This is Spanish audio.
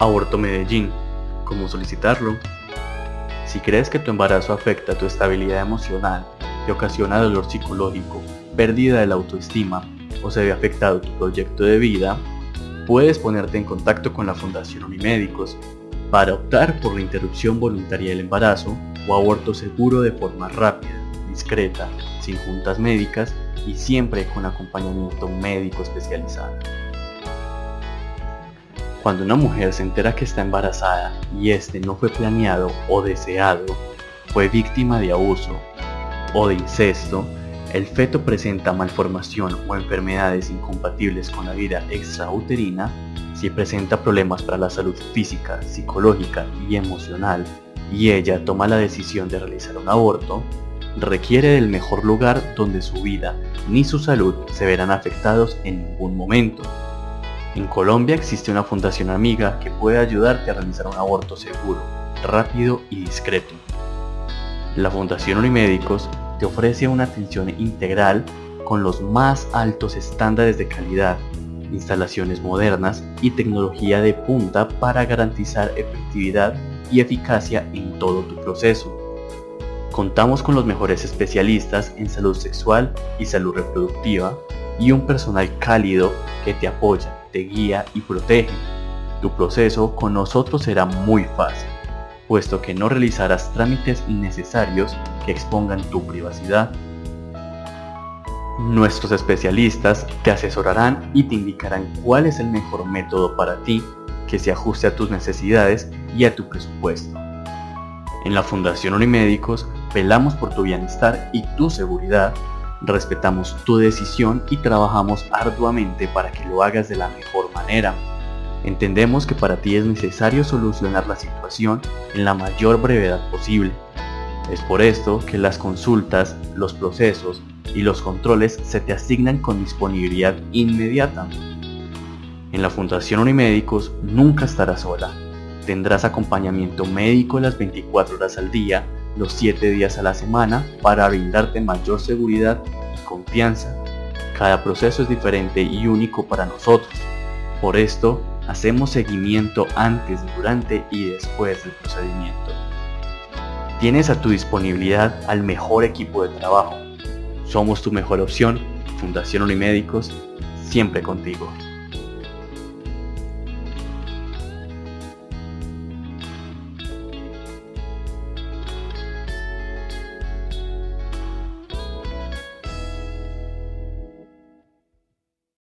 Aborto Medellín. ¿Cómo solicitarlo? Si crees que tu embarazo afecta tu estabilidad emocional, te ocasiona dolor psicológico, pérdida de la autoestima o se ve afectado tu proyecto de vida, puedes ponerte en contacto con la Fundación Unimédicos para optar por la interrupción voluntaria del embarazo o aborto seguro de forma rápida, discreta, sin juntas médicas y siempre con acompañamiento médico especializado. Cuando una mujer se entera que está embarazada y este no fue planeado o deseado, fue víctima de abuso o de incesto, el feto presenta malformación o enfermedades incompatibles con la vida extrauterina, si presenta problemas para la salud física, psicológica y emocional, y ella toma la decisión de realizar un aborto, requiere del mejor lugar donde su vida ni su salud se verán afectados en ningún momento en Colombia existe una fundación amiga que puede ayudarte a realizar un aborto seguro, rápido y discreto. La Fundación Unimédicos te ofrece una atención integral con los más altos estándares de calidad, instalaciones modernas y tecnología de punta para garantizar efectividad y eficacia en todo tu proceso. Contamos con los mejores especialistas en salud sexual y salud reproductiva y un personal cálido que te apoya te guía y protege. Tu proceso con nosotros será muy fácil, puesto que no realizarás trámites innecesarios que expongan tu privacidad. Nuestros especialistas te asesorarán y te indicarán cuál es el mejor método para ti que se ajuste a tus necesidades y a tu presupuesto. En la Fundación Unimédicos velamos por tu bienestar y tu seguridad respetamos tu decisión y trabajamos arduamente para que lo hagas de la mejor manera. Entendemos que para ti es necesario solucionar la situación en la mayor brevedad posible. Es por esto que las consultas, los procesos y los controles se te asignan con disponibilidad inmediata. En la Fundación Unimédicos nunca estarás sola. Tendrás acompañamiento médico las 24 horas al día los 7 días a la semana para brindarte mayor seguridad y confianza. Cada proceso es diferente y único para nosotros. Por esto, hacemos seguimiento antes, durante y después del procedimiento. Tienes a tu disponibilidad al mejor equipo de trabajo. Somos tu mejor opción, Fundación Unimédicos, siempre contigo.